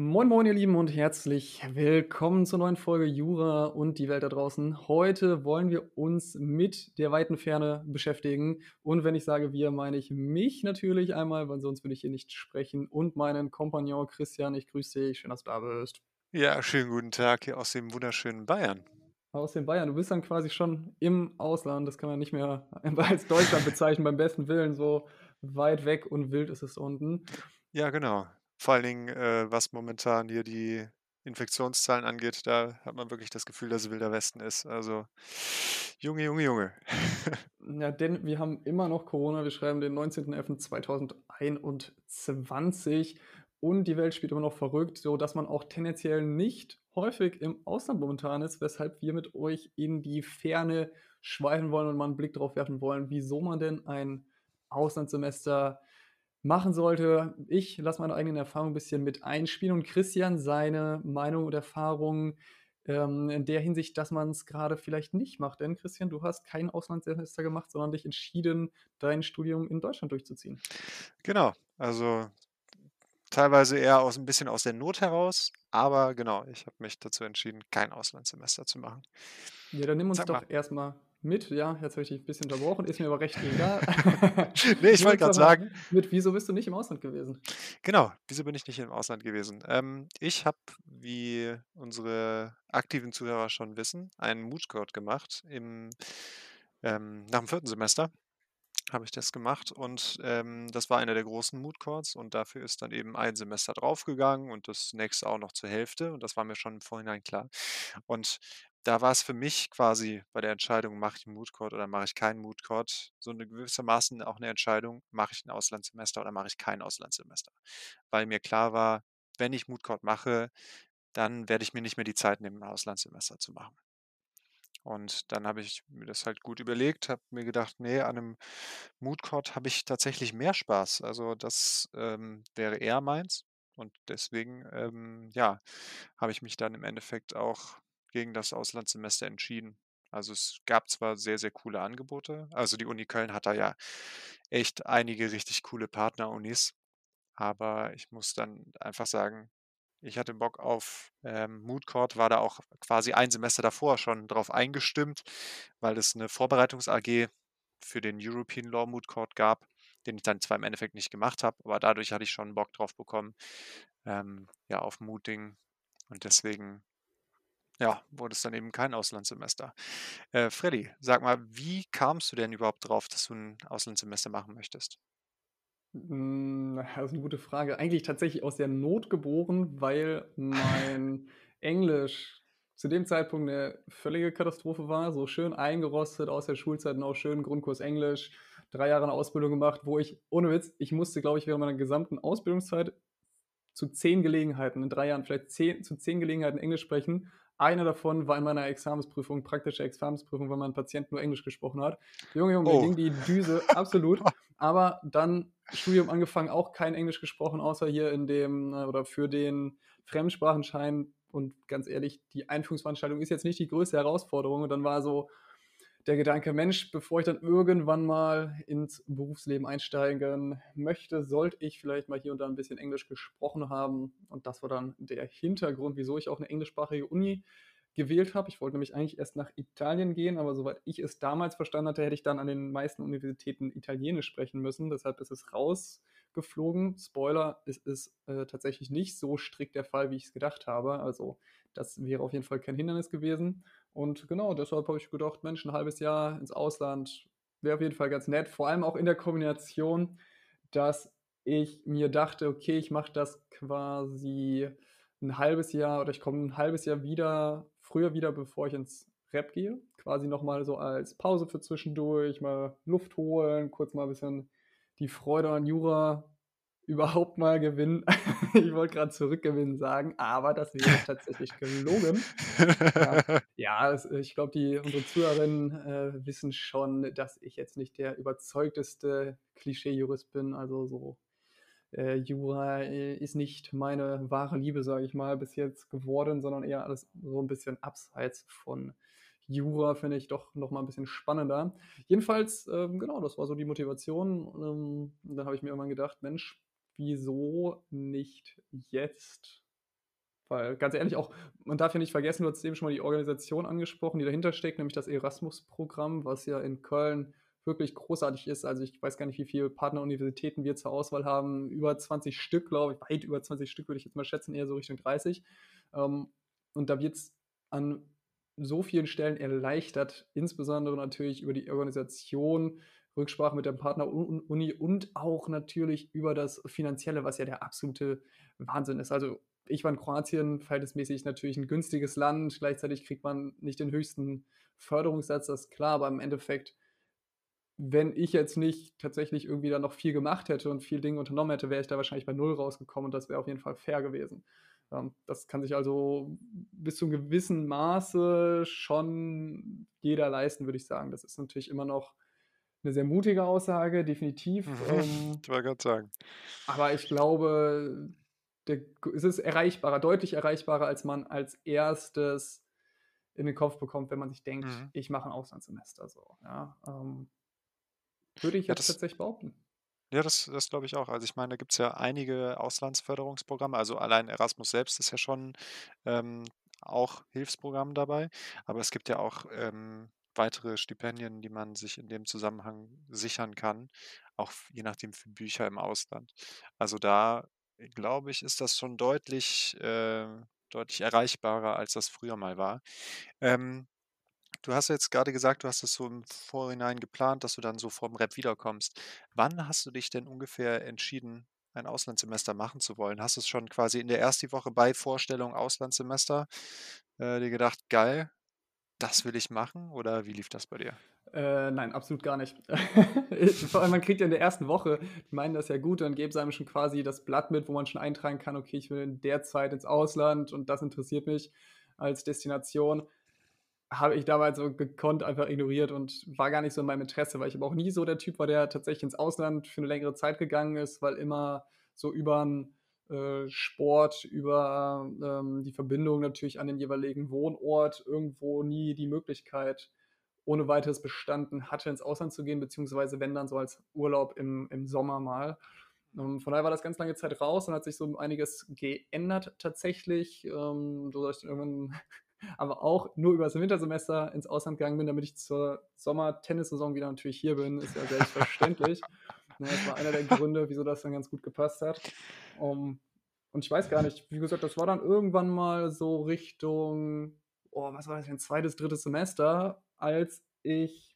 Moin, moin, ihr Lieben, und herzlich willkommen zur neuen Folge Jura und die Welt da draußen. Heute wollen wir uns mit der weiten Ferne beschäftigen. Und wenn ich sage wir, meine ich mich natürlich einmal, weil sonst würde ich hier nicht sprechen, und meinen Kompagnon Christian. Ich grüße dich, schön, dass du da bist. Ja, schönen guten Tag hier aus dem wunderschönen Bayern. Aus den Bayern. Du bist dann quasi schon im Ausland. Das kann man nicht mehr als Deutschland bezeichnen, beim besten Willen. So weit weg und wild ist es unten. Ja, genau. Vor allen Dingen, äh, was momentan hier die Infektionszahlen angeht, da hat man wirklich das Gefühl, dass es Wilder Westen ist. Also, Junge, Junge, Junge. Ja, denn wir haben immer noch Corona. Wir schreiben den 19.11.2021 und die Welt spielt immer noch verrückt, so dass man auch tendenziell nicht häufig im Ausland momentan ist, weshalb wir mit euch in die Ferne schweifen wollen und mal einen Blick darauf werfen wollen, wieso man denn ein Auslandssemester machen sollte. Ich lasse meine eigenen Erfahrungen ein bisschen mit einspielen und Christian seine Meinung und Erfahrungen ähm, in der Hinsicht, dass man es gerade vielleicht nicht macht. Denn Christian, du hast kein Auslandssemester gemacht, sondern dich entschieden, dein Studium in Deutschland durchzuziehen. Genau, also teilweise eher aus ein bisschen aus der Not heraus, aber genau, ich habe mich dazu entschieden, kein Auslandssemester zu machen. Ja, dann nimm uns Sag doch erstmal mit, ja, jetzt habe ich dich ein bisschen unterbrochen, ist mir aber recht egal. nee, ich wollte gerade sagen. Mit, wieso bist du nicht im Ausland gewesen? Genau, wieso bin ich nicht im Ausland gewesen? Ähm, ich habe, wie unsere aktiven Zuhörer schon wissen, einen Moodcode gemacht im, ähm, nach dem vierten Semester habe ich das gemacht und ähm, das war einer der großen Mood Courts und dafür ist dann eben ein Semester draufgegangen und das nächste auch noch zur Hälfte und das war mir schon im Vorhinein klar. Und da war es für mich quasi bei der Entscheidung, mache ich einen Mood Court oder mache ich keinen Mood Court, so eine gewissermaßen auch eine Entscheidung, mache ich ein Auslandssemester oder mache ich kein Auslandssemester. Weil mir klar war, wenn ich Mood Court mache, dann werde ich mir nicht mehr die Zeit nehmen, ein Auslandssemester zu machen. Und dann habe ich mir das halt gut überlegt, habe mir gedacht, nee, an einem Mood Court habe ich tatsächlich mehr Spaß. Also das ähm, wäre eher meins. Und deswegen, ähm, ja, habe ich mich dann im Endeffekt auch gegen das Auslandssemester entschieden. Also es gab zwar sehr, sehr coole Angebote. Also die Uni Köln hat da ja echt einige richtig coole Partnerunis. Aber ich muss dann einfach sagen, ich hatte Bock auf ähm, Mood Court, war da auch quasi ein Semester davor schon drauf eingestimmt, weil es eine Vorbereitungs-AG für den European Law Mood Court gab, den ich dann zwar im Endeffekt nicht gemacht habe, aber dadurch hatte ich schon Bock drauf bekommen, ähm, ja, auf Mooting. Und deswegen, ja, wurde es dann eben kein Auslandssemester. Äh, Freddy, sag mal, wie kamst du denn überhaupt drauf, dass du ein Auslandssemester machen möchtest? Hm, das ist eine gute Frage. Eigentlich tatsächlich aus der Not geboren, weil mein Englisch zu dem Zeitpunkt eine völlige Katastrophe war. So schön eingerostet aus der Schulzeit und auch schön Grundkurs Englisch. Drei Jahre eine Ausbildung gemacht, wo ich, ohne Witz, ich musste, glaube ich, während meiner gesamten Ausbildungszeit zu zehn Gelegenheiten, in drei Jahren vielleicht zehn, zu zehn Gelegenheiten Englisch sprechen. Eine davon war in meiner Examensprüfung, praktische Examensprüfung, weil mein Patient nur Englisch gesprochen hat. Junge, Junge, oh. ging die Düse absolut. Aber dann Studium angefangen, auch kein Englisch gesprochen, außer hier in dem äh, oder für den Fremdsprachenschein. Und ganz ehrlich, die Einführungsveranstaltung ist jetzt nicht die größte Herausforderung. Und dann war so der Gedanke, Mensch, bevor ich dann irgendwann mal ins Berufsleben einsteigen möchte, sollte ich vielleicht mal hier und da ein bisschen Englisch gesprochen haben. Und das war dann der Hintergrund, wieso ich auch eine englischsprachige Uni gewählt habe. Ich wollte nämlich eigentlich erst nach Italien gehen, aber soweit ich es damals verstanden hatte, hätte ich dann an den meisten Universitäten Italienisch sprechen müssen. Deshalb ist es rausgeflogen. Spoiler, es ist äh, tatsächlich nicht so strikt der Fall, wie ich es gedacht habe. Also das wäre auf jeden Fall kein Hindernis gewesen. Und genau, deshalb habe ich gedacht, Mensch, ein halbes Jahr ins Ausland wäre auf jeden Fall ganz nett. Vor allem auch in der Kombination, dass ich mir dachte, okay, ich mache das quasi ein halbes Jahr oder ich komme ein halbes Jahr wieder früher wieder, bevor ich ins Rap gehe. Quasi nochmal so als Pause für zwischendurch, mal Luft holen, kurz mal ein bisschen die Freude an Jura überhaupt mal gewinnen. ich wollte gerade zurückgewinnen sagen, aber das wäre tatsächlich gelogen. ja, ja ich glaube, unsere Zuhörerinnen äh, wissen schon, dass ich jetzt nicht der überzeugteste Klischee-Jurist bin. Also so äh, Jura äh, ist nicht meine wahre Liebe, sage ich mal, bis jetzt geworden, sondern eher alles so ein bisschen abseits von Jura, finde ich doch noch mal ein bisschen spannender. Jedenfalls, ähm, genau, das war so die Motivation. Ähm, dann habe ich mir irgendwann gedacht, Mensch, wieso nicht jetzt Weil ganz ehrlich auch man darf ja nicht vergessen, du hast eben schon mal die Organisation angesprochen, die dahinter steckt, nämlich das Erasmus-Programm, was ja in Köln wirklich großartig ist. Also, ich weiß gar nicht, wie viele Partneruniversitäten wir zur Auswahl haben. Über 20 Stück, glaube ich, weit über 20 Stück würde ich jetzt mal schätzen, eher so Richtung 30. Ähm, und da wird's an so vielen Stellen erleichtert, insbesondere natürlich über die Organisation, Rücksprache mit der Partneruni und auch natürlich über das Finanzielle, was ja der absolute Wahnsinn ist. Also, ich war in Kroatien, verhältnismäßig natürlich ein günstiges Land. Gleichzeitig kriegt man nicht den höchsten Förderungssatz, das ist klar, aber im Endeffekt, wenn ich jetzt nicht tatsächlich irgendwie da noch viel gemacht hätte und viel Dinge unternommen hätte, wäre ich da wahrscheinlich bei null rausgekommen und das wäre auf jeden Fall fair gewesen. Ähm, das kann sich also bis zu 'nem gewissen Maße schon jeder leisten, würde ich sagen. Das ist natürlich immer noch eine sehr mutige Aussage, definitiv. Mhm. Ähm, Ich wollte grad sagen. aber ich glaube, der es ist erreichbarer, deutlich erreichbarer, als man als Erstes in den Kopf bekommt, wenn man sich denkt: Mhm. „Ich mache ein Auslandssemester“, so, ja. Ähm, würde ich Ja, jetzt das tatsächlich behaupten. ja, das das glaube ich auch. Also, ich meine, da gibt's ja einige Auslandsförderungsprogramme. Also, allein Erasmus selbst ist ja schon, ähm, auch Hilfsprogramm dabei, aber es gibt ja auch, ähm, weitere Stipendien, die man sich in dem Zusammenhang sichern kann, auch je nachdem für Bücher im Ausland. Also, da, äh, glaube ich, ist das schon deutlich äh, deutlich erreichbarer, als das früher mal war. Ähm, du hast jetzt grade gesagt, du hast das so im Vorhinein geplant, dass du dann so vorm Rap wiederkommst. Wann hast du dich denn ungefähr entschieden, ein Auslandssemester machen zu wollen? Hast du's schon quasi in der ersten Woche bei Vorstellung Auslandssemester, äh, dir gedacht: „Geil, das will ich machen“, oder wie lief das bei dir? Äh, nein, absolut gar nicht. Vor allem, man kriegt ja in der ersten Woche die meinen das ja gut, dann geben sie einem schon quasi das Blatt mit, wo man schon eintragen kann: „Okay, ich will in der Zeit ins Ausland und das interessiert mich als Destination.“ Habe ich damals so gekonnt einfach ignoriert und war gar nicht so in meinem Interesse, weil ich aber auch nie so der Typ war, der tatsächlich ins Ausland für 'ne längere Zeit gegangen ist, weil immer so übern, äh, Sport, über, ähm, die Verbindung natürlich an den jeweiligen Wohnort irgendwo nie die Möglichkeit ohne Weiteres bestanden hatte, ins Ausland zu gehen, beziehungsweise wenn dann so als Urlaub im im Sommer mal. Ähm, von daher war das ganz lange Zeit raus, dann hat sich so einiges geändert tatsächlich, ähm, so dass ich dann irgendwann aber auch nur übers Wintersemester ins Ausland gegangen bin, damit ich zur Sommer-Tennissaison wieder natürlich hier bin, ist ja selbstverständlich. Ne, das war einer der Gründe, wieso das dann ganz gut gepasst hat. Um, und ich weiß gar nicht, wie gesagt, das war dann irgendwann mal so Richtung oh, was war das denn, 2., 3. Semester, als ich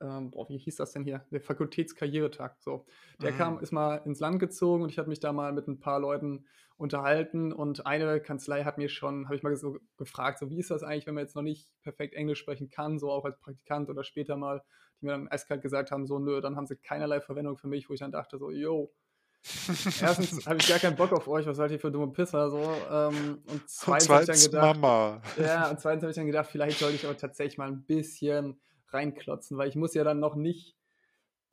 ähm, boah, wie hieß das denn hier? Der Fakultätskarrieretag, so. Der Mhm. kam ist mal ins Land gezogen und ich habe mich da mal mit 'n paar Leuten unterhalten und eine Kanzlei hat mir schon habe ich mal so gefragt, so: „Wie ist das eigentlich, wenn man jetzt noch nicht perfekt Englisch sprechen kann, so auch als Praktikant oder später mal?“ Die mir dann eiskalt gesagt haben, so: „Nö, dann haben sie keinerlei Verwendung für mich“, wo ich dann dachte so: „Jo, 1. habe ich gar keinen Bock auf euch, was seid ihr für dumme Pisser so?“ Ähm, und 2. habe ich dann 2. gedacht Mama. ja, und 2. habe ich dann gedacht, vielleicht sollte ich aber tatsächlich mal 'n bisschen reinklotzen, weil ich muss ja dann noch nicht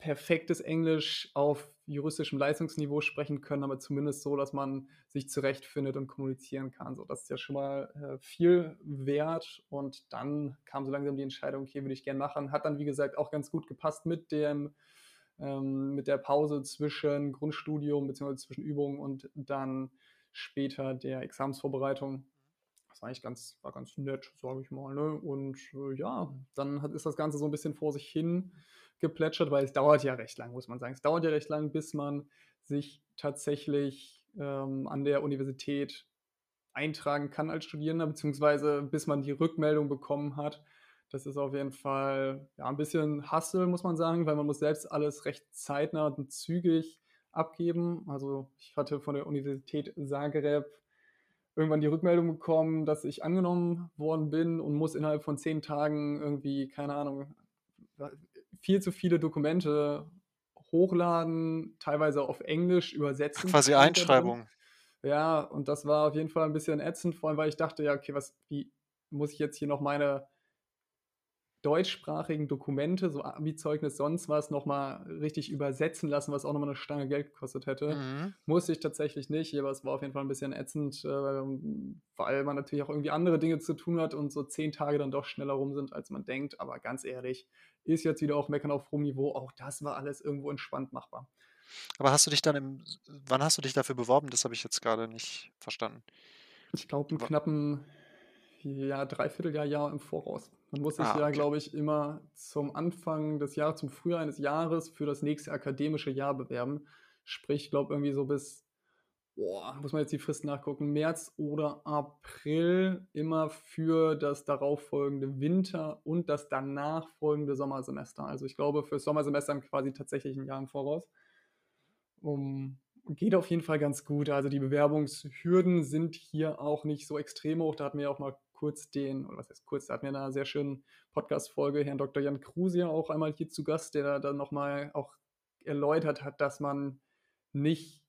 perfektes Englisch auf juristischem Leistungsniveau sprechen können, aber zumindest so, dass man sich zurechtfindet und kommunizieren kann. So, das ist ja schon mal, äh, viel wert. Und dann kam so langsam die Entscheidung: „Okay, würde ich gern machen.“ Hat dann, wie gesagt, auch ganz gut gepasst mit dem ähm, mit der Pause zwischen Grundstudium beziehungsweise zwischen Übungen und dann später der Examensvorbereitung. Das war eigentlich ganz war ganz nett, sage ich mal, ne? Und, äh, ja, dann hat ist das Ganze so 'n bisschen vor sich hin geplätschert, weil es dauert ja recht lang, muss man sagen. Es dauert ja recht lang, bis man sich tatsächlich, ähm, an der Universität eintragen kann als Studierender, beziehungsweise bis man die Rückmeldung bekommen hat. Das ist auf jeden Fall, ja, 'n bisschen Hustle, muss man sagen, weil man muss selbst alles recht zeitnah und zügig abgeben. Also, ich hatte von der Universität Zagreb irgendwann die Rückmeldung bekommen, dass ich angenommen worden bin und muss innerhalb von 10 Tagen irgendwie, keine Ahnung, viel zu viele Dokumente hochladen, teilweise auf Englisch übersetzen quasi. Einschreibung. Ja, und das war auf jeden Fall 'n bisschen ätzend, vor allem, weil ich dachte: „Ja, okay, was wie muss ich jetzt hier noch meine deutschsprachigen Dokumente, so Abizeugnis, sonst was, noch mal richtig übersetzen lassen, was auch noch mal 'ne Stange Geld gekostet hätte. Mhm. Musste ich tatsächlich nicht, aber es war auf jeden Fall 'n bisschen ätzend, ähm, weil man natürlich auch irgendwie andere Dinge zu tun hat und so 10 Tage dann doch schneller rum sind, als man denkt. Aber ganz ehrlich, ist jetzt wieder auch Meckern auf hohem Niveau. Auch das war alles irgendwo entspannt machbar. Aber hast du dich dann im wann hast du dich dafür beworben? Das habe ich jetzt grade nicht verstanden. Ich glaube, Wa knappen, ja, 3/4 Jahr im Voraus. Man muss sich Ah, ja, okay. glaube ich, immer zum Anfang des Jahres zum Frühjahr eines Jahres für das nächste akademische Jahr bewerben. Sprich, ich glaube irgendwie so bis boah, muss man jetzt die Frist nachgucken, März oder April immer für das darauffolgende Winter und das danach folgende Sommersemester. Also, ich glaube, fürs Sommersemester quasi tatsächlich 'n Jahr im Voraus. Um geht auf jeden Fall ganz gut. Also, die Bewerbungshürden sind hier auch nicht so extrem hoch. Da hatten wir ja auch mal kurz den oder was heißt kurz, da hatten wir in 'ner sehr schönen Podcast-Folge Herrn Doktor Jan Kruse ja auch einmal hier zu Gast, der dann noch mal auch erläutert hat, dass man nicht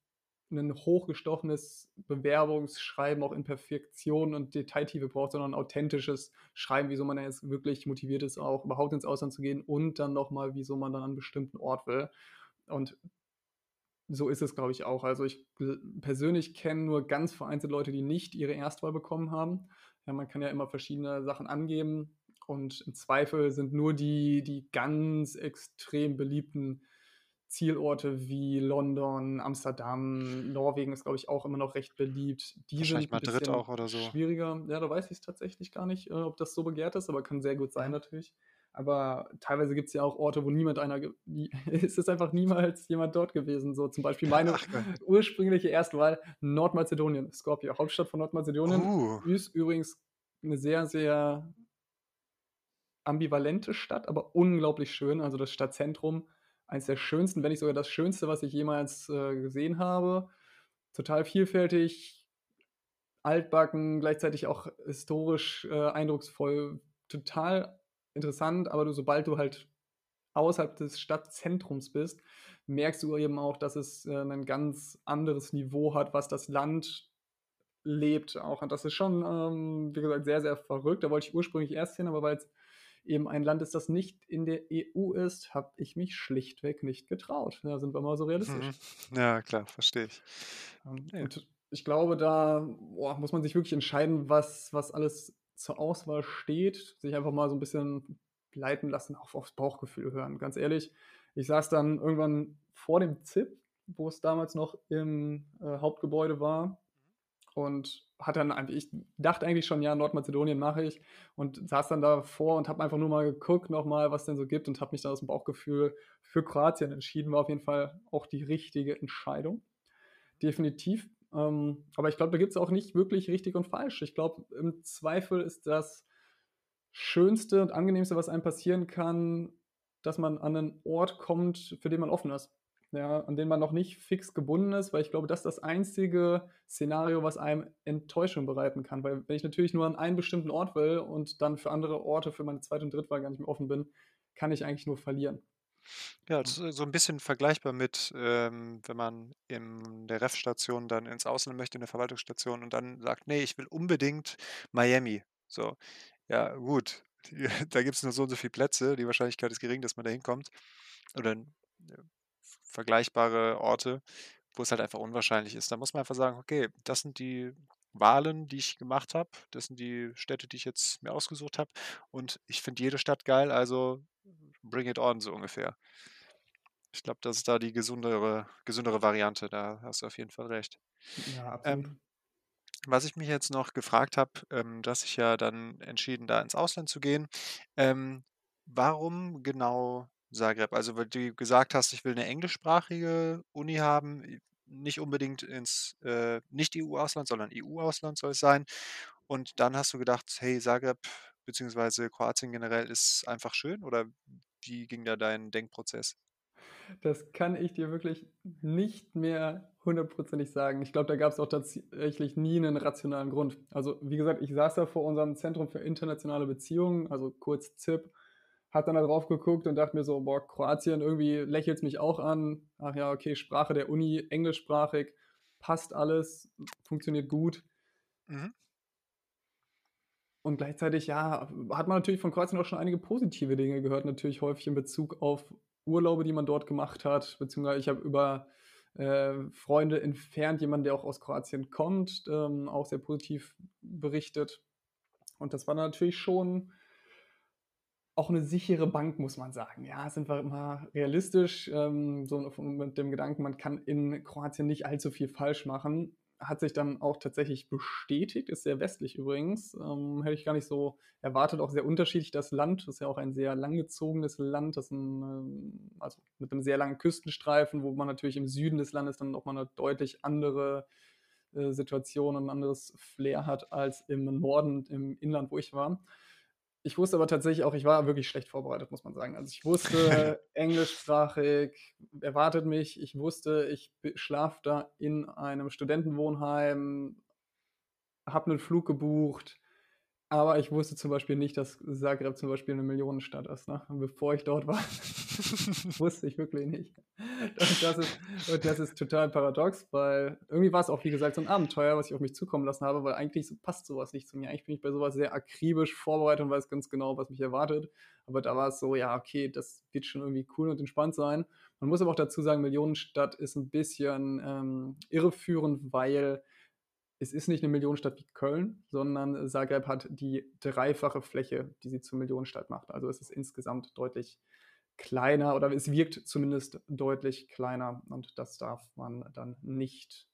'nen hochgestochenes Bewerbungsschreiben auch in Perfektion und Detailtiefe braucht, sondern authentisches Schreiben, wieso man jetzt wirklich motiviert ist, auch überhaupt ins Ausland zu gehen und dann noch mal, wieso man dann an 'n bestimmten Ort will. Und so ist es, glaube ich, auch. Also, ich persönlich kenne nur ganz vereinzelt Leute, die nicht ihre Erstwahl bekommen haben. Ja, man kann ja immer verschiedene Sachen angeben und im Zweifel sind nur die die ganz extrem beliebten Zielorte wie London, Amsterdam, Norwegen ist, glaube ich, auch immer noch recht beliebt. Die Wahrscheinlich sind Madrid auch oder so. schwieriger. Ja, da weiß ich's tatsächlich gar nicht, äh, ob das so begehrt ist, aber kann sehr gut sein natürlich. Aber teilweise gibt's ja auch Orte, wo niemand einer es ist einfach niemals jemand dort gewesen. So zum Beispiel meine Ach, ursprüngliche Erstwahl Nordmazedonien, Skopje, Hauptstadt von Nordmazedonien. Uh. Ist übrigens 'ne sehr, sehr ambivalente Stadt, aber unglaublich schön. Also, das Stadtzentrum, eins der schönsten, wenn nicht sogar das Schönste, was ich jemals, äh, gesehen habe. Total vielfältig, altbacken, gleichzeitig auch historisch, äh, eindrucksvoll, total interessant, aber du sobald du halt außerhalb des Stadtzentrums bist, merkst du eben auch, dass es, äh, 'nen ganz anderes Niveau hat, was das Land lebt auch. Und das ist schon, ähm, wie gesagt, sehr, sehr verrückt. Da wollte ich ursprünglich erst hin, aber weil's eben ein Land ist, das nicht in der EU ist, habe ich mich schlichtweg nicht getraut. Ja, sind wir mal so realistisch. Mhm. Ja, klar, verstehe ich. Ähm, Ne. und ich glaube, da, boah, muss man sich wirklich entscheiden, was was alles zur Auswahl steht, sich einfach mal so 'n bisschen leiten lassen, auch aufs Bauchgefühl hören. Ganz ehrlich, ich saß dann irgendwann vor dem ZIP, wo es damals noch im, äh, Hauptgebäude war und hatte dann eigentlich ich dachte eigentlich schon: „Ja, Nordmazedonien mache ich“ und saß dann davor und habe einfach nur mal geguckt noch mal, was denn so gibt und habe mich dann aus'm Bauchgefühl für Kroatien entschieden. War auf jeden Fall auch die richtige Entscheidung. Definitiv. Ähm, aber ich glaube, da gibt's auch nicht wirklich richtig und falsch. Ich glaube, im Zweifel ist das Schönste und Angenehmste, was einem passieren kann, dass man an 'nen Ort kommt, für den man offen ist. Ja, an den man noch nicht fix gebunden ist, weil ich glaube, das ist das einzige Szenario, was einem Enttäuschung bereiten kann. Weil wenn ich natürlich nur an einen bestimmten Ort will und dann für andere Orte für meine Zweit und Drittwahl gar nicht mehr offen bin, kann ich eigentlich nur verlieren. Ja, das ist so 'n bisschen vergleichbar mit, ähm, wenn man in der Ref-Station dann ins Ausland möchte, in der Verwaltungsstation und dann sagt: „Ne, ich will unbedingt Miami.“ So, ja gut, da gibt's nur so und so viel Plätze. Die Wahrscheinlichkeit ist gering, dass man da hinkommt oder, äh, vergleichbare Orte, wo es halt einfach unwahrscheinlich ist. Da muss man einfach sagen: „Okay, das sind die Wahlen, die ich gemacht habe. Das sind die Städte, die ich jetzt mir ausgesucht habe und ich finde jede Stadt geil, also bring it on“, so ungefähr. Ich glaube, das ist da die gesundere gesündere Variante. Da hast du auf jeden Fall recht. Ja, absolut. Ähm, was ich mich jetzt noch gefragt habe, ähm, du hast dich ja dann entschieden, da ins Ausland zu gehen. Ähm, warum genau Zagreb? Also, weil du gesagt hast: „Ich will 'ne englischsprachige Uni haben, nicht unbedingt ins, äh, Nicht-EU-Ausland, sondern EU-Ausland soll es sein.“ Und dann hast du gedacht: „Hey, Zagreb beziehungsweise Kroatien generell ist einfach schön“, oder wie ging da dein Denkprozess? Das kann ich dir wirklich nicht mehr hundertprozentig sagen. Ich glaube, da gab's auch tatsächlich nie 'nen rationalen Grund. Also, wie gesagt, ich saß da vor unserem Zentrum für internationale Beziehungen, also kurz ZIP, habe dann da drauf geguckt und dachte mir so: „Boah, Kroatien, irgendwie lächelt's mich auch an. Ach ja, okay, Sprache der Uni, englischsprachig, passt alles, funktioniert gut.“ Mhm. Und gleichzeitig, ja, hat man natürlich von Kroatien auch schon einige positive Dinge gehört, natürlich häufig in Bezug auf Urlaube, die man dort gemacht hat, beziehungsweise ich habe über, äh, Freunde entfernt jemanden, der auch aus Kroatien kommt, ähm, auch sehr positiv berichtet. Und das war natürlich schon auch 'ne sichere Bank, muss man sagen. Ja, sind wir mal realistisch, ähm, so mit dem Gedanken, man kann in Kroatien nicht allzu viel falsch machen, hat sich dann auch tatsächlich bestätigt, ist sehr westlich übrigens. Ähm, hätte ich gar nicht so erwartet, auch sehr unterschiedlich das Land. Das ist ja auch ein sehr langgezogenes Land, das ein, ähm, also mit einem sehr langen Küstenstreifen, wo man natürlich im Süden des Landes dann nochmal eine deutlich andere äh, Situation und ein anderes Flair hat als im Norden, im Inland, wo ich war. Ich wusste aber tatsächlich auch, ich war wirklich schlecht vorbereitet, muss man sagen. Also ich wusste, englischsprachig erwartet mich. Ich wusste, ich schlafe da in einem Studentenwohnheim, habe einen Flug gebucht. Aber ich wusste zum Beispiel nicht, dass Zagreb zum Beispiel eine Millionenstadt ist. Ne? Bevor ich dort war, wusste ich wirklich nicht. Und das, ist, und das ist total paradox, weil irgendwie war es auch, wie gesagt, so ein Abenteuer, was ich auf mich zukommen lassen habe, weil eigentlich passt sowas nicht zu mir. Eigentlich bin ich bei sowas sehr akribisch vorbereitet und weiß ganz genau, was mich erwartet. Aber da war es so, ja, okay, das wird schon irgendwie cool und entspannt sein. Man muss aber auch dazu sagen, Millionenstadt ist ein bisschen ähm, irreführend, weil es ist nicht eine Millionenstadt wie Köln, sondern Zagreb hat die dreifache Fläche, die sie zur Millionenstadt macht. Also es ist insgesamt deutlich kleiner oder es wirkt zumindest deutlich kleiner und das darf man dann nicht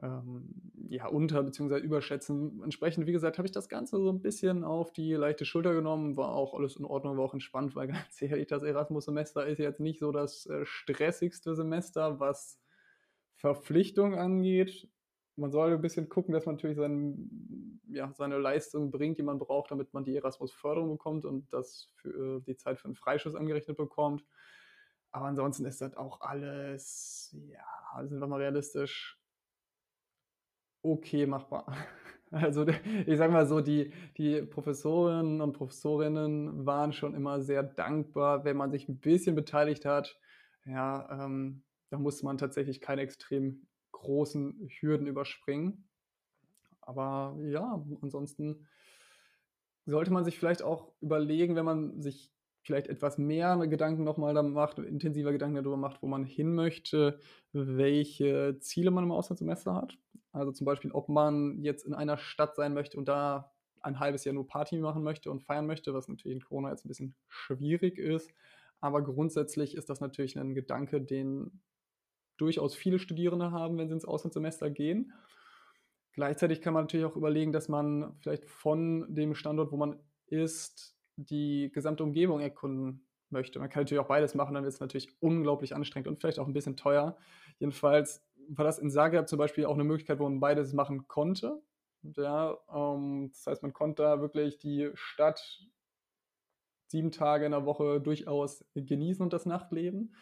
ähm, ja, unter- bzw. überschätzen. Entsprechend, wie gesagt, habe ich das Ganze so ein bisschen auf die leichte Schulter genommen, war auch alles in Ordnung, war auch entspannt, weil ganz ehrlich, das Erasmus-Semester ist jetzt nicht so das äh, stressigste Semester, was Verpflichtung angeht man soll ein bisschen gucken, dass man natürlich sein, ja, seine Leistung bringt, die man braucht, damit man die Erasmus-Förderung bekommt und das für äh, die Zeit für einen Freischuss angerechnet bekommt. Aber ansonsten ist das auch alles, ja, sind wir mal realistisch, okay machbar. Also ich sage mal so, die, die Professorinnen und Professorinnen waren schon immer sehr dankbar, wenn man sich ein bisschen beteiligt hat. Ja, ähm, da muss man tatsächlich keine extrem großen Hürden überspringen. Aber ja, ansonsten sollte man sich vielleicht auch überlegen, wenn man sich vielleicht etwas mehr Gedanken nochmal da macht, intensiver Gedanken darüber macht, wo man hin möchte, welche Ziele man im Auslandssemester hat. Also zum Beispiel, ob man jetzt in einer Stadt sein möchte und da ein halbes Jahr nur Party machen möchte und feiern möchte, was natürlich in Corona jetzt ein bisschen schwierig ist. Aber grundsätzlich ist das natürlich ein Gedanke, den durchaus viele Studierende haben, wenn sie ins Auslandssemester gehen. Gleichzeitig kann man natürlich auch überlegen, dass man vielleicht von dem Standort, wo man ist, die gesamte Umgebung erkunden möchte. Man kann natürlich auch beides machen, dann wird es natürlich unglaublich anstrengend und vielleicht auch ein bisschen teuer. Jedenfalls war das in Zagreb zum Beispiel auch eine Möglichkeit, wo man beides machen konnte. Ja, ähm, das heißt, man konnte da wirklich die Stadt sieben Tage in der Woche durchaus genießen und das Nachtleben.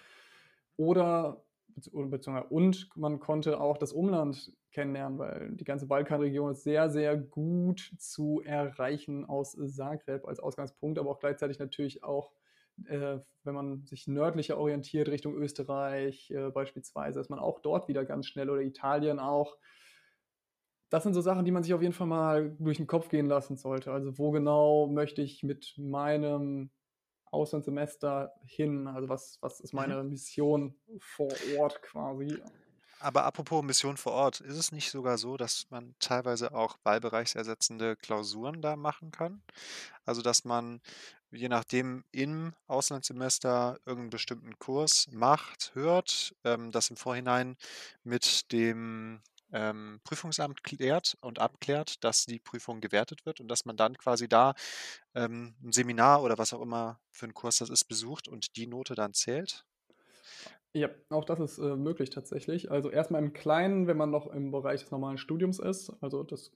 Oder und man konnte auch das Umland kennenlernen, weil die ganze Balkanregion ist sehr, sehr gut zu erreichen aus Zagreb als Ausgangspunkt, aber auch gleichzeitig natürlich auch, äh, wenn man sich nördlicher orientiert, Richtung Österreich äh, beispielsweise, ist man auch dort wieder ganz schnell oder Italien auch. Das sind so Sachen, die man sich auf jeden Fall mal durch den Kopf gehen lassen sollte. Also wo genau möchte ich mit meinem Auslandssemester hin? Also was, was ist meine mhm. Mission vor Ort quasi? Aber apropos Mission vor Ort, ist es nicht sogar so, dass man teilweise auch wahlbereichsersetzende Klausuren da machen kann? Also dass man je nachdem im Auslandssemester irgendeinen bestimmten Kurs macht, hört, ähm, das im Vorhinein mit dem ähm, Prüfungsamt klärt und abklärt, dass die Prüfung gewertet wird und dass man dann quasi da ähm, ein Seminar oder was auch immer für einen Kurs das ist, besucht und die Note dann zählt? Ja, auch das ist äh, möglich tatsächlich. Also erstmal im Kleinen, wenn man noch im Bereich des normalen Studiums ist, also des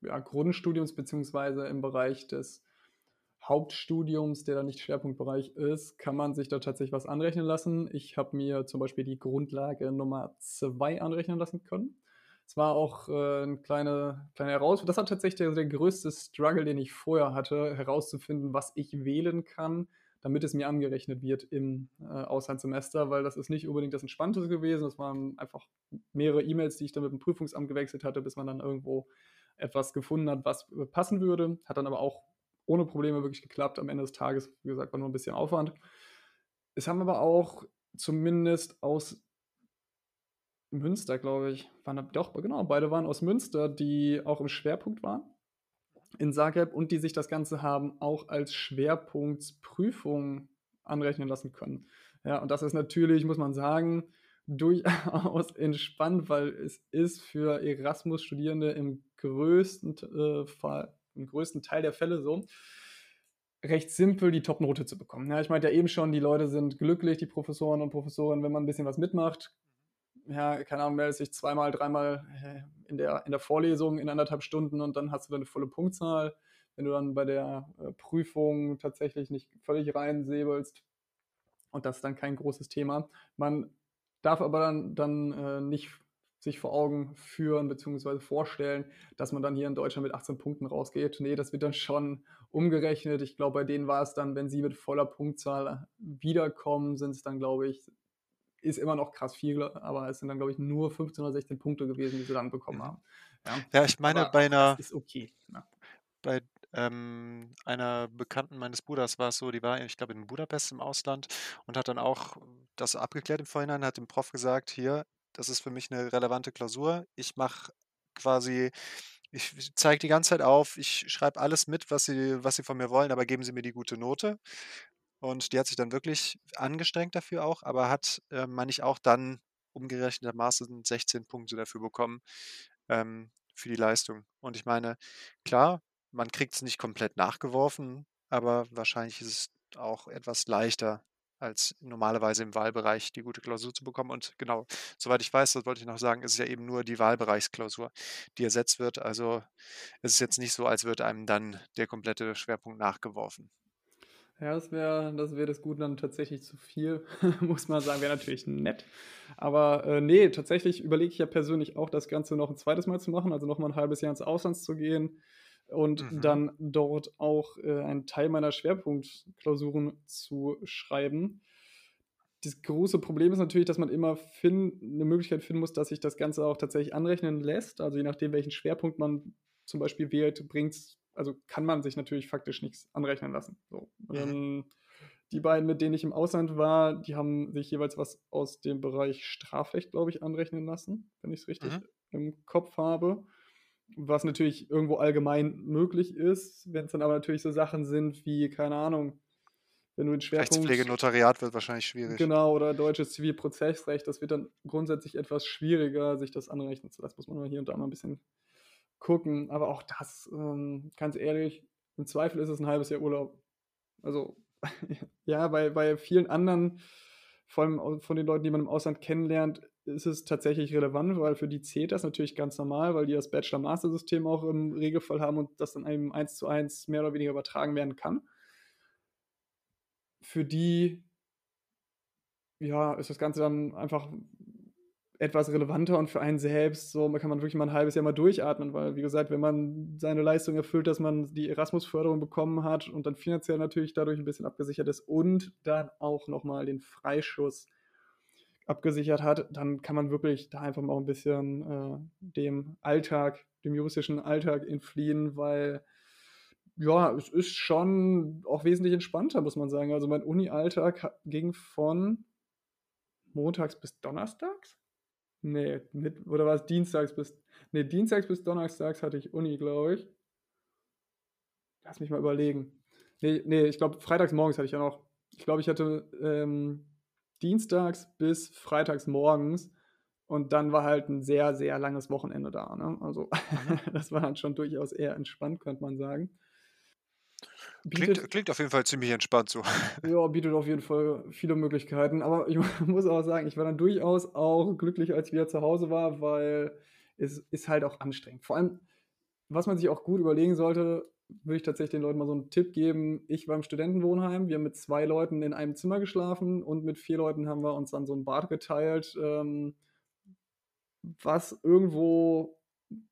ja, Grundstudiums beziehungsweise im Bereich des Hauptstudiums, der da nicht Schwerpunktbereich ist, kann man sich da tatsächlich was anrechnen lassen. Ich habe mir zum Beispiel die Grundlage Nummer 2 anrechnen lassen können. Es war auch äh, eine kleine, kleine Herausforderung. Das war tatsächlich der, der größte Struggle, den ich vorher hatte, herauszufinden, was ich wählen kann, damit es mir angerechnet wird im äh, Auslandssemester, weil das ist nicht unbedingt das Entspannte gewesen. Das waren einfach mehrere E-Mails, die ich dann mit dem Prüfungsamt gewechselt hatte, bis man dann irgendwo etwas gefunden hat, was passen würde. Hat dann aber auch ohne Probleme wirklich geklappt. Am Ende des Tages, wie gesagt, war nur ein bisschen Aufwand. Es haben aber auch zumindest aus Münster, glaube ich. Waren, doch, genau, beide waren aus Münster, die auch im Schwerpunkt waren in Zagreb und die sich das Ganze haben auch als Schwerpunktsprüfung anrechnen lassen können. Ja, und das ist natürlich, muss man sagen, durchaus entspannt, weil es ist für Erasmus-Studierende im größten äh, Fall, im größten Teil der Fälle so, recht simpel die Top-Note zu bekommen. Ja, ich meinte ja eben schon, die Leute sind glücklich, die Professoren und Professorinnen, wenn man ein bisschen was mitmacht. Ja, keine Ahnung, meldet sich zweimal, dreimal äh, in der, in der Vorlesung in anderthalb Stunden und dann hast du dann eine volle Punktzahl. Wenn du dann bei der äh, Prüfung tatsächlich nicht völlig reinsäbelst und das ist dann kein großes Thema. Man darf aber dann, dann äh, nicht sich vor Augen führen bzw. vorstellen, dass man dann hier in Deutschland mit 18 Punkten rausgeht. Nee, das wird dann schon umgerechnet. Ich glaube, bei denen war es dann, wenn sie mit voller Punktzahl wiederkommen, sind es dann, glaube ich, ist immer noch krass viel, aber es sind dann, glaube ich, nur 15 oder 16 Punkte gewesen, die sie dann bekommen mhm. haben. Ja, ja ich meine, aber bei einer. ist okay. Ja. Bei ähm, einer Bekannten meines Bruders war es so, die war, ich glaube, in Budapest im Ausland und hat dann auch das abgeklärt im Vorhinein, hat dem Prof gesagt, hier, das ist für mich eine relevante Klausur. Ich mache quasi, ich zeige die ganze Zeit auf, ich schreibe alles mit, was sie, was sie von mir wollen, aber geben sie mir die gute Note. Und die hat sich dann wirklich angestrengt dafür auch, aber hat, äh, meine ich, auch dann umgerechnetermaßen 16 Punkte dafür bekommen ähm, für die Leistung. Und ich meine, klar, man kriegt es nicht komplett nachgeworfen, aber wahrscheinlich ist es auch etwas leichter, als normalerweise im Wahlbereich die gute Klausur zu bekommen. Und genau, soweit ich weiß, das wollte ich noch sagen, ist es ja eben nur die Wahlbereichsklausur, die ersetzt wird. Also es ist jetzt nicht so, als würde einem dann der komplette Schwerpunkt nachgeworfen. Ja, das wäre das, wär das Gute dann tatsächlich zu viel, muss man sagen. Wäre natürlich nett. Aber äh, nee, tatsächlich überlege ich ja persönlich auch, das Ganze noch ein zweites Mal zu machen, also noch mal ein halbes Jahr ins Ausland zu gehen und mhm. dann dort auch äh, einen Teil meiner Schwerpunktklausuren zu schreiben. Das große Problem ist natürlich, dass man immer find, eine Möglichkeit finden muss, dass sich das Ganze auch tatsächlich anrechnen lässt. Also je nachdem, welchen Schwerpunkt man zum Beispiel wählt, bringt also kann man sich natürlich faktisch nichts anrechnen lassen. So. Mhm. Ähm, die beiden, mit denen ich im Ausland war, die haben sich jeweils was aus dem Bereich Strafrecht, glaube ich, anrechnen lassen, wenn ich es richtig mhm. im Kopf habe was natürlich irgendwo allgemein möglich ist. Wenn es dann aber natürlich so Sachen sind wie, keine Ahnung, wenn du den Schwerpunkt... Rechtspflege, Notariat wird wahrscheinlich schwierig. Genau, oder deutsches Zivilprozessrecht, das wird dann grundsätzlich etwas schwieriger, sich das anrechnen zu lassen. Muss man hier und da mal ein bisschen gucken. Aber auch das, ähm, ganz ehrlich, im Zweifel ist es ein halbes Jahr Urlaub. Also, ja, bei, bei vielen anderen, vor allem von den Leuten, die man im Ausland kennenlernt, ist es tatsächlich relevant, weil für die zählt das natürlich ganz normal, weil die das Bachelor-Master-System auch im Regelfall haben und das dann einem eins zu eins mehr oder weniger übertragen werden kann. Für die, ja, ist das Ganze dann einfach etwas relevanter und für einen selbst, so kann man wirklich mal ein halbes Jahr mal durchatmen, weil, wie gesagt, wenn man seine Leistung erfüllt, dass man die Erasmus-Förderung bekommen hat und dann finanziell natürlich dadurch ein bisschen abgesichert ist und dann auch nochmal den Freischuss abgesichert hat, dann kann man wirklich da einfach mal ein bisschen äh, dem Alltag, dem juristischen Alltag entfliehen, weil ja, es ist schon auch wesentlich entspannter, muss man sagen. Also mein Uni-Alltag ging von montags bis donnerstags? Nee, mit, oder war es dienstags bis, nee, dienstags bis donnerstags hatte ich Uni, glaube ich. Lass mich mal überlegen. Nee, nee, ich glaube, freitags morgens hatte ich ja noch, ich glaube, ich hatte ähm, dienstags bis freitags morgens und dann war halt ein sehr, sehr langes Wochenende da. Ne? Also mhm. das war dann schon durchaus eher entspannt, könnte man sagen. Bietet, klingt, klingt, auf jeden Fall ziemlich entspannt so. Ja, bietet auf jeden Fall viele Möglichkeiten. Aber ich muss auch sagen, ich war dann durchaus auch glücklich, als ich wieder zu Hause war, weil es ist halt auch anstrengend. Vor allem, was man sich auch gut überlegen sollte, würde ich tatsächlich den Leuten mal so einen Tipp geben. Ich war im Studentenwohnheim, wir haben mit zwei Leuten in einem Zimmer geschlafen und mit vier Leuten haben wir uns dann so ein Bad geteilt, ähm, was irgendwo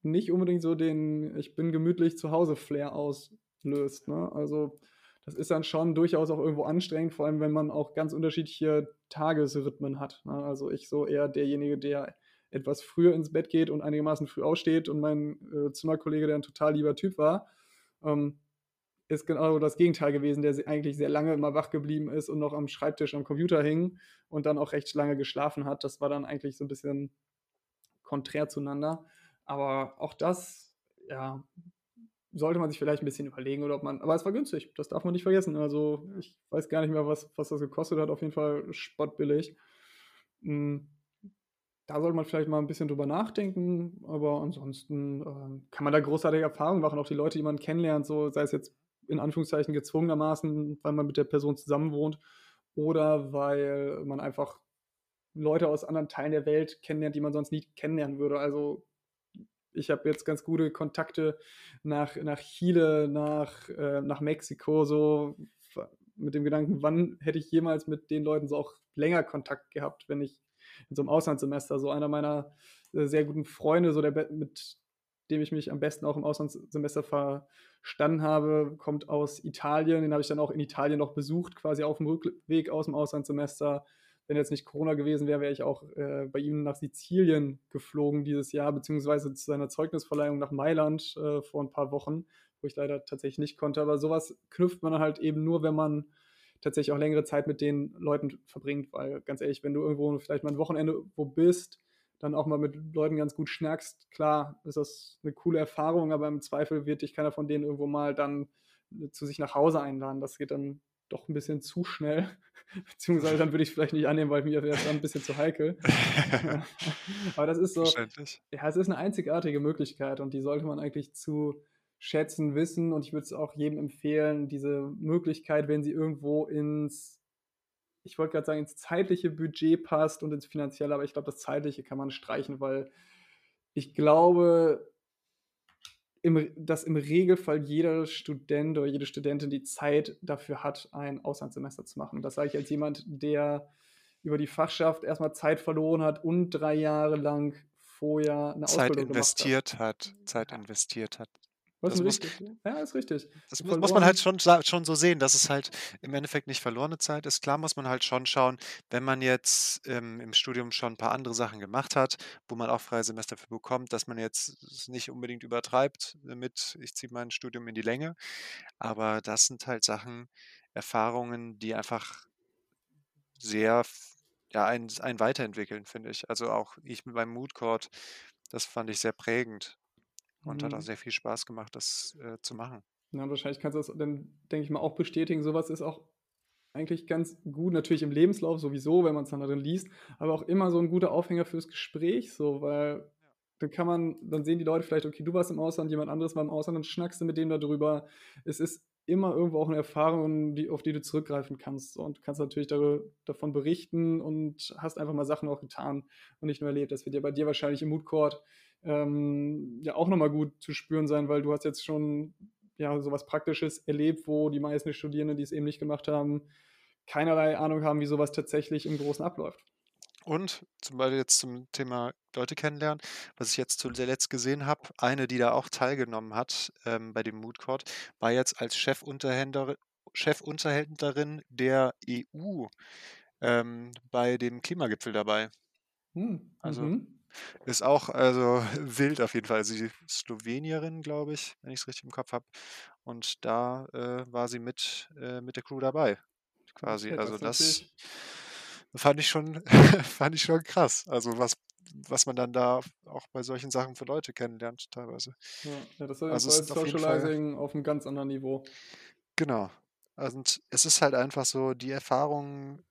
nicht unbedingt so den Ich bin gemütlich zu Hause Flair auslöst. Ne? Also das ist dann schon durchaus auch irgendwo anstrengend, vor allem wenn man auch ganz unterschiedliche Tagesrhythmen hat. Ne? Also ich so eher derjenige, der etwas früher ins Bett geht und einigermaßen früh aufsteht und mein äh, Zimmerkollege, der ein total lieber Typ war, ähm, ist genau das Gegenteil gewesen, der eigentlich sehr lange immer wach geblieben ist und noch am Schreibtisch am Computer hing und dann auch recht lange geschlafen hat. Das war dann eigentlich so ein bisschen konträr zueinander. Aber auch das, ja, sollte man sich vielleicht ein bisschen überlegen oder ob man, aber es war günstig, das darf man nicht vergessen. Also ich weiß gar nicht mehr, was, was das gekostet hat, auf jeden Fall spottbillig. Hm, da sollte man vielleicht mal ein bisschen drüber nachdenken, aber ansonsten, ähm, kann man da großartige Erfahrungen machen. Auch die Leute, die man kennenlernt, so sei es jetzt in Anführungszeichen gezwungenermaßen, weil man mit der Person zusammenwohnt oder weil man einfach Leute aus anderen Teilen der Welt kennenlernt, die man sonst nie kennenlernen würde. Also ich habe jetzt ganz gute Kontakte nach, nach Chile, nach, äh, nach Mexiko, so mit dem Gedanken, wann hätte ich jemals mit den Leuten so auch länger Kontakt gehabt, wenn ich in so einem Auslandssemester, so einer meiner äh, sehr guten Freunde, so der mit dem ich mich am besten auch im Auslandssemester verstanden habe, kommt aus Italien. Den habe ich dann auch in Italien noch besucht, quasi auf dem Rückweg aus dem Auslandssemester wenn jetzt nicht Corona gewesen wäre, wäre ich auch äh, bei ihm nach Sizilien geflogen dieses Jahr, beziehungsweise zu seiner Zeugnisverleihung nach Mailand äh, vor ein paar Wochen, wo ich leider tatsächlich nicht konnte. Aber sowas knüpft man halt eben nur, wenn man tatsächlich auch längere Zeit mit den Leuten verbringt, weil ganz ehrlich, wenn du irgendwo vielleicht mal ein Wochenende wo bist, dann auch mal mit Leuten ganz gut schnackst, klar, ist das eine coole Erfahrung, aber im Zweifel wird dich keiner von denen irgendwo mal dann zu sich nach Hause einladen. Das geht dann doch ein bisschen zu schnell. Beziehungsweise dann würde ich vielleicht nicht annehmen, weil mir wäre es dann ein bisschen zu heikel. Aber das ist so, ja, es ist eine einzigartige Möglichkeit und die sollte man eigentlich zu schätzen wissen. Und ich würde es auch jedem empfehlen, diese Möglichkeit, wenn sie irgendwo ins, ich wollte gerade sagen, ins zeitliche Budget passt und ins finanzielle, aber ich glaube, das zeitliche kann man streichen, weil ich glaube, im, dass im Regelfall jeder Student oder jede Studentin die Zeit dafür hat, ein Auslandssemester zu machen. Und das sage ich als jemand, der über die Fachschaft erstmal Zeit verloren hat und drei Jahre lang vorher eine Zeit Ausbildung investiert hat. hat. Zeit investiert hat. Das, das muss, ja, ist richtig. Das muss, muss, man halt schon, schon so sehen, dass es halt im Endeffekt nicht verlorene Zeit ist. Klar muss man halt schon schauen, wenn man jetzt ähm, im Studium schon ein paar andere Sachen gemacht hat, wo man auch freie Semester für bekommt, dass man jetzt es nicht unbedingt übertreibt mit, ich ziehe mein Studium in die Länge. Aber das sind halt Sachen, Erfahrungen, die einfach sehr ja, ein, ein weiterentwickeln, finde ich. Also auch ich mit meinem Mood Court, das fand ich sehr prägend. Und hat auch mhm. sehr viel Spaß gemacht, das äh, zu machen. Ja, wahrscheinlich kannst du das dann, denke ich mal, auch bestätigen. Sowas ist auch eigentlich ganz gut, natürlich im Lebenslauf sowieso, wenn man es dann darin liest, aber auch immer so ein guter Aufhänger fürs Gespräch, so, weil dann kann man, dann sehen die Leute vielleicht, okay, du warst im Ausland, jemand anderes war im Ausland, dann schnackst du mit dem darüber. Es ist immer irgendwo auch eine Erfahrung, die, auf die du zurückgreifen kannst. Und kannst natürlich darüber, davon berichten und hast einfach mal Sachen auch getan und nicht nur erlebt. Das wird ja bei dir wahrscheinlich im Mood Court ähm, ja auch nochmal gut zu spüren sein, weil du hast jetzt schon ja sowas Praktisches erlebt, wo die meisten Studierenden, die es eben nicht gemacht haben, keinerlei Ahnung haben, wie sowas tatsächlich im Großen abläuft. Und zum Beispiel jetzt zum Thema Leute kennenlernen, was ich jetzt zuletzt gesehen habe, eine, die da auch teilgenommen hat ähm, bei dem Mood Court, war jetzt als Chefunterhändlerin, Chefunterhändlerin der EU ähm, bei dem Klimagipfel dabei. Hm, also mhm. Ist auch also wild auf jeden Fall. Sie ist Slowenierin, glaube ich, wenn ich es richtig im Kopf habe. Und da äh, war sie mit, äh, mit der Crew dabei, quasi. Okay, also das das fand ich schon, fand ich schon krass. Also was, was man dann da auch bei solchen Sachen für Leute kennenlernt, teilweise. Ja, ja das Also ist auf Socializing auf einem ganz anderen Niveau. genau. Und es ist halt einfach so, die Erfahrung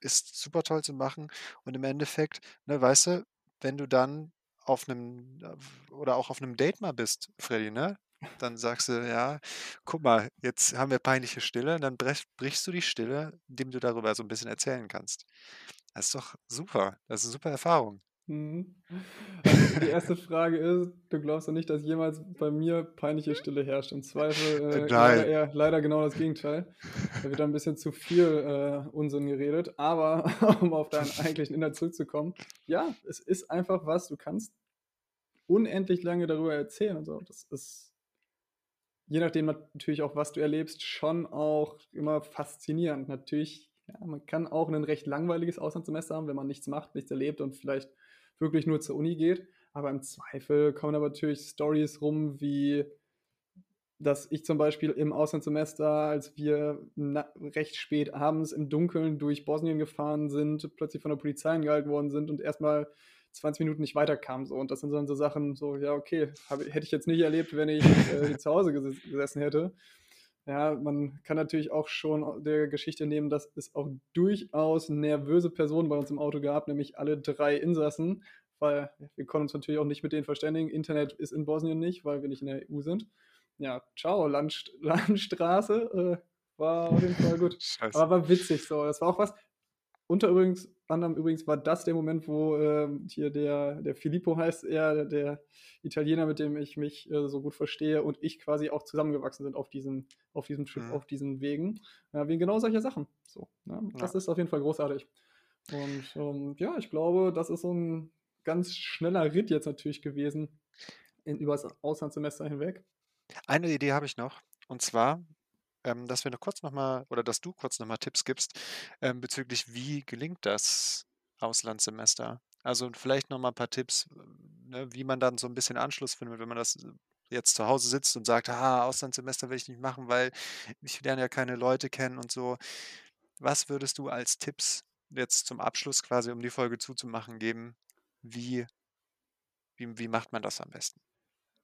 ist super toll zu machen. Und im Endeffekt, ne, weißt du, wenn du dann auf einem äh, oder auch auf einem Date mal bist, Freddy, ne? Dann sagst du, ja, guck mal, jetzt haben wir peinliche Stille, dann brech, brichst du die Stille, indem du darüber so ein bisschen erzählen kannst. Das ist doch super. Das ist eine super Erfahrung. Mhm. Also die erste Frage ist, du glaubst doch nicht, dass jemals bei mir peinliche Stille herrscht. Im Zweifel äh, leider, eher, leider genau das Gegenteil. Da wird ein bisschen zu viel äh, Unsinn geredet. Aber um auf deinen eigentlichen Inhalt zurückzukommen, ja, es ist einfach was, du kannst unendlich lange darüber erzählen und so. Das ist, je nachdem natürlich auch, was du erlebst, schon auch immer faszinierend. Natürlich, ja, man kann auch ein recht langweiliges Auslandssemester haben, wenn man nichts macht, nichts erlebt und vielleicht wirklich nur zur Uni geht. Aber im Zweifel kommen aber natürlich Stories rum, wie dass ich zum Beispiel im Auslandssemester, als wir recht spät abends im Dunkeln durch Bosnien gefahren sind, plötzlich von der Polizei angehalten worden sind und erstmal 20 Minuten nicht weiterkamen. So. Und das sind so Sachen, so, ja, okay, hab, hätte ich jetzt nicht erlebt, wenn ich äh, zu Hause ges gesessen hätte. Ja, man kann natürlich auch schon der Geschichte nehmen, dass es auch durchaus nervöse Personen bei uns im Auto gab, nämlich alle drei Insassen, weil wir konnten uns natürlich auch nicht mit denen verständigen. Internet ist in Bosnien nicht, weil wir nicht in der EU sind. Ja, ciao, Land, Landstraße. Äh, war auf jeden Fall gut. Scheiße. Aber war witzig so. Das war auch was. Unter übrigens, anderem übrigens war das der Moment, wo äh, hier der, der Filippo heißt er, der Italiener, mit dem ich mich äh, so gut verstehe und ich quasi auch zusammengewachsen sind auf diesem, auf diesem Trip, mhm. auf diesen Wegen. Ja, wegen genau solcher Sachen. So, ne? Das ja. ist auf jeden Fall großartig. Und ähm, ja, ich glaube, das ist so ein ganz schneller Ritt jetzt natürlich gewesen in, über das Auslandssemester hinweg. Eine Idee habe ich noch. Und zwar, ähm, dass wir noch kurz nochmal oder dass du kurz nochmal Tipps gibst ähm, bezüglich, wie gelingt das Auslandssemester? Also vielleicht nochmal ein paar Tipps, ne, wie man dann so ein bisschen Anschluss findet, wenn man das äh, jetzt zu Hause sitzt und sagt, ah, Auslandssemester will ich nicht machen, weil ich lerne ja keine Leute kennen und so. Was würdest du als Tipps jetzt zum Abschluss quasi, um die Folge zuzumachen, geben? Wie, wie, wie macht man das am besten?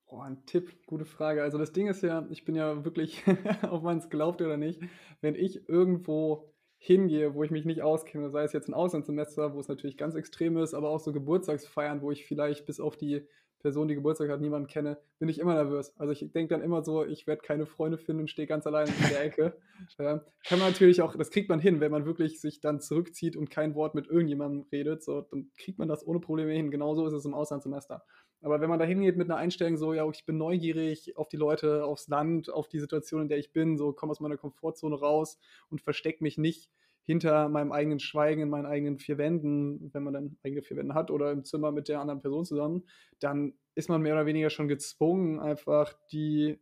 Oh, ein Tipp, gute Frage. Also das Ding ist ja, ich bin ja wirklich, ob man es glaubt oder nicht, wenn ich irgendwo hingehe, wo ich mich nicht auskenne, sei es jetzt ein Auslandssemester, wo es natürlich ganz extrem ist, aber auch so Geburtstagsfeiern, wo ich vielleicht bis auf die Person, die Geburtstag hat, niemanden kenne, bin ich immer nervös. Also ich denke dann immer so, ich werde keine Freunde finden und stehe ganz allein in der Ecke. äh, kann man natürlich auch, das kriegt man hin, wenn man wirklich sich dann zurückzieht und kein Wort mit irgendjemandem redet, so, dann kriegt man das ohne Probleme hin. Genauso ist es im Auslandssemester. Aber wenn man da hingeht mit einer Einstellung, so, ja, ich bin neugierig auf die Leute, aufs Land, auf die Situation, in der ich bin, so, komme aus meiner Komfortzone raus und verstecke mich nicht hinter meinem eigenen Schweigen, in meinen eigenen vier Wänden, wenn man dann eigene vier Wände hat oder im Zimmer mit der anderen Person zusammen, dann ist man mehr oder weniger schon gezwungen, einfach die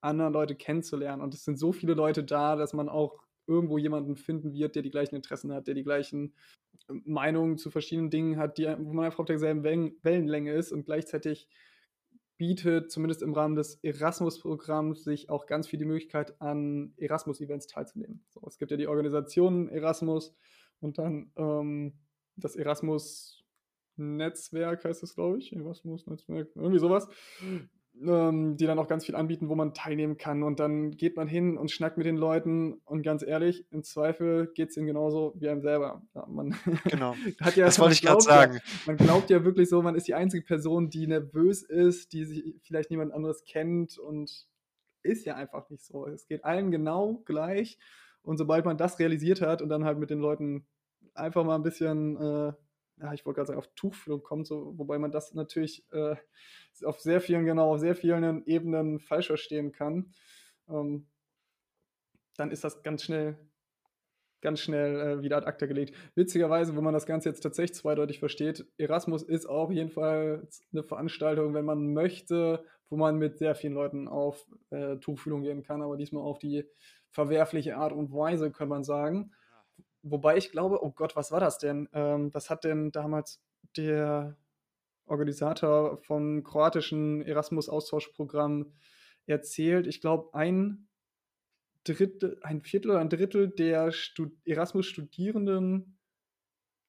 anderen Leute kennenzulernen. Und es sind so viele Leute da, dass man auch irgendwo jemanden finden wird, der die gleichen Interessen hat, der die gleichen Meinungen zu verschiedenen Dingen hat, die, wo man einfach auf derselben Wellenlänge ist und gleichzeitig bietet, zumindest im Rahmen des Erasmus-Programms, sich auch ganz viel die Möglichkeit an Erasmus-Events teilzunehmen. So, es gibt ja die Organisation Erasmus und dann ähm, das Erasmus-Netzwerk heißt es, glaube ich. Erasmus-Netzwerk, irgendwie sowas ähm, die dann auch ganz viel anbieten, wo man teilnehmen kann. Und dann geht man hin und schnackt mit den Leuten und ganz ehrlich, im Zweifel geht es ihnen genauso wie einem selber. Ja, man genau. hat ja, das wollte ich gerade sagen. man glaubt ja wirklich so, man ist die einzige Person, die nervös ist, die sich vielleicht niemand anderes kennt und ist ja einfach nicht so. Es geht allen genau gleich. Und sobald man das realisiert hat und dann halt mit den Leuten einfach mal ein bisschen, äh, ja, ich wollte gerade sagen, auf Tuchfühlung kommt, so, wobei man das natürlich äh, auf sehr vielen, genau, auf sehr vielen Ebenen falsch verstehen kann, ähm, dann ist das ganz schnell, ganz schnell äh, wieder ad acta gelegt. Witzigerweise, wenn man das Ganze jetzt tatsächlich zweideutig versteht, Erasmus ist auf jeden Fall eine Veranstaltung, wenn man möchte, wo man mit sehr vielen Leuten auf äh, Tuchfühlung gehen kann, aber diesmal auf die verwerfliche Art und Weise, kann man sagen. Wobei ich glaube, oh Gott, was war das denn? Ähm, was hat denn damals der Organisator vom kroatischen Erasmus-Austauschprogramm erzählt. Ich glaube, ein Drittel, ein Viertel oder ein Drittel der Stud Erasmus-Studierenden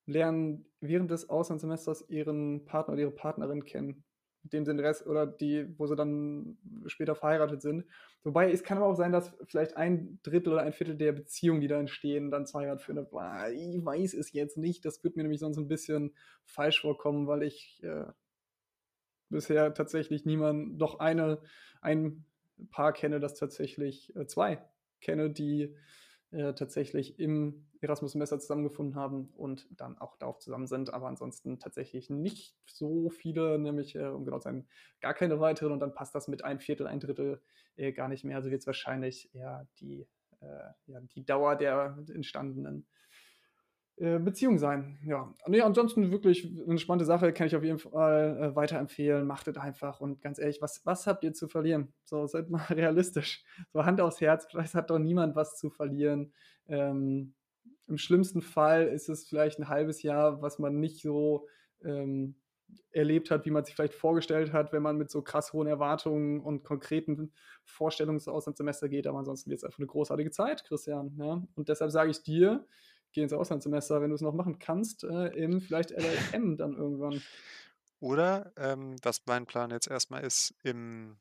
lernen während des Auslandssemesters ihren Partner oder ihre Partnerin kennen mit dem sie Rest oder die, wo sie dann später verheiratet sind. Wobei es kann aber auch sein, dass vielleicht ein Drittel oder ein Viertel der Beziehungen, die da entstehen, dann zu Heirat führen. Ich weiß es jetzt nicht. Das wird mir nämlich sonst ein bisschen falsch vorkommen, weil ich äh, bisher tatsächlich niemand, doch eine, ein Paar kenne, das tatsächlich äh, zwei kenne, die äh, tatsächlich im Erasmus-Semester zusammengefunden haben und dann auch darauf zusammen sind, aber ansonsten tatsächlich nicht so viele, nämlich, äh, um genau zu sein, gar keine weiteren und dann passt das mit ein Viertel, ein Drittel äh, gar nicht mehr. Also wird es wahrscheinlich eher die, äh, ja, die Dauer der entstandenen äh, Beziehung sein. Ja, nee, ansonsten wirklich eine spannende Sache, kann ich auf jeden Fall äh, weiterempfehlen. Macht es einfach und ganz ehrlich, was, was habt ihr zu verlieren? So, seid mal realistisch. So Hand aufs Herz, vielleicht hat doch niemand was zu verlieren. Ähm, Im schlimmsten Fall ist es vielleicht ein halbes Jahr, was man nicht so ähm, erlebt hat, wie man sich vielleicht vorgestellt hat, wenn man mit so krass hohen Erwartungen und konkreten Vorstellungen ins Auslandssemester geht. Aber ansonsten wird es einfach eine großartige Zeit, Christian. Ja? Und deshalb sage ich dir, geh ins Auslandssemester, wenn du es noch machen kannst, äh, im vielleicht LLM dann irgendwann. Oder, ähm, was mein Plan jetzt erstmal ist, im,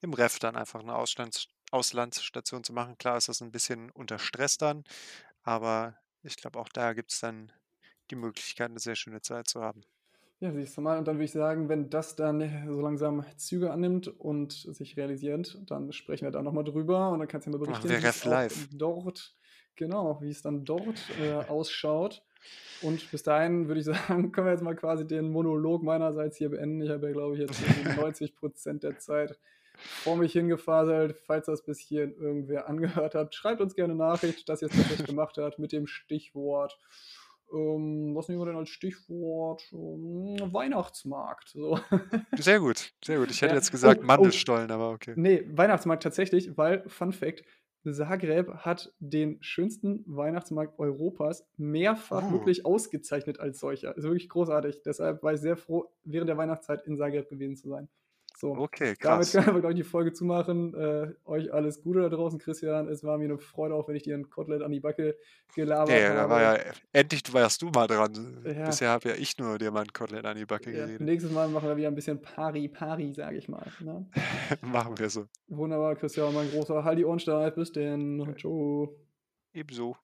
im Ref dann einfach eine Auslands Auslandsstation zu machen. Klar ist das 'n bisschen unter Stress dann, aber ich glaube, auch da gibt's dann die Möglichkeit, 'ne sehr schöne Zeit zu haben. Ja, siehst du mal, und dann würde ich sagen, wenn das dann so langsam Züge annimmt und sich realisiert, dann sprechen wir da noch mal drüber und dann kannst du mir Machen berichten, wir Ref auch live. dort genau, wie's dann dort, äh, ausschaut. Und bis dahin würde ich sagen, können wir jetzt mal quasi den Monolog meinerseits hier beenden. Ich habe ja, glaube ich, jetzt irgendwie 90 % der Zeit vor mich hingefaselt. Falls das bis hierhin irgendwer angehört hat, schreibt uns gerne Nachricht, dass ihr's tatsächlich gemacht hat mit dem Stichwort ähm, was nehmen wir denn als Stichwort? Hm, Weihnachtsmarkt, so. Sehr gut, sehr gut. Ich hätte Ja. jetzt gesagt Oh, oh. Mandelstollen, aber okay. Ne, Weihnachtsmarkt tatsächlich, weil Fun Fact: Zagreb hat den schönsten Weihnachtsmarkt Europas mehrfach Uh. wirklich ausgezeichnet als solcher. Ist wirklich großartig. Deshalb war ich sehr froh, während der Weihnachtszeit in Zagreb gewesen zu sein. So, Okay, damit krass. können wir, glaube ich, die Folge zumachen. Äh, euch alles Gute da draußen, Christian. Es war mir 'ne Freude, auch wenn ich dir 'n Kotelett an die Backe gelabert Ne, da war habe. ja endlich warst du mal dran. Ja. Bisher habe ja ich nur dir mein Kotelett an die Backe Ja, geredet. nächstes Mal machen wir wieder 'n bisschen Pari Pari, sage ich mal, ne? Machen wir so. Wunderbar, Christian, mein Großer. Halt die Ohren steif. Bis denn. Tschau. Ebenso.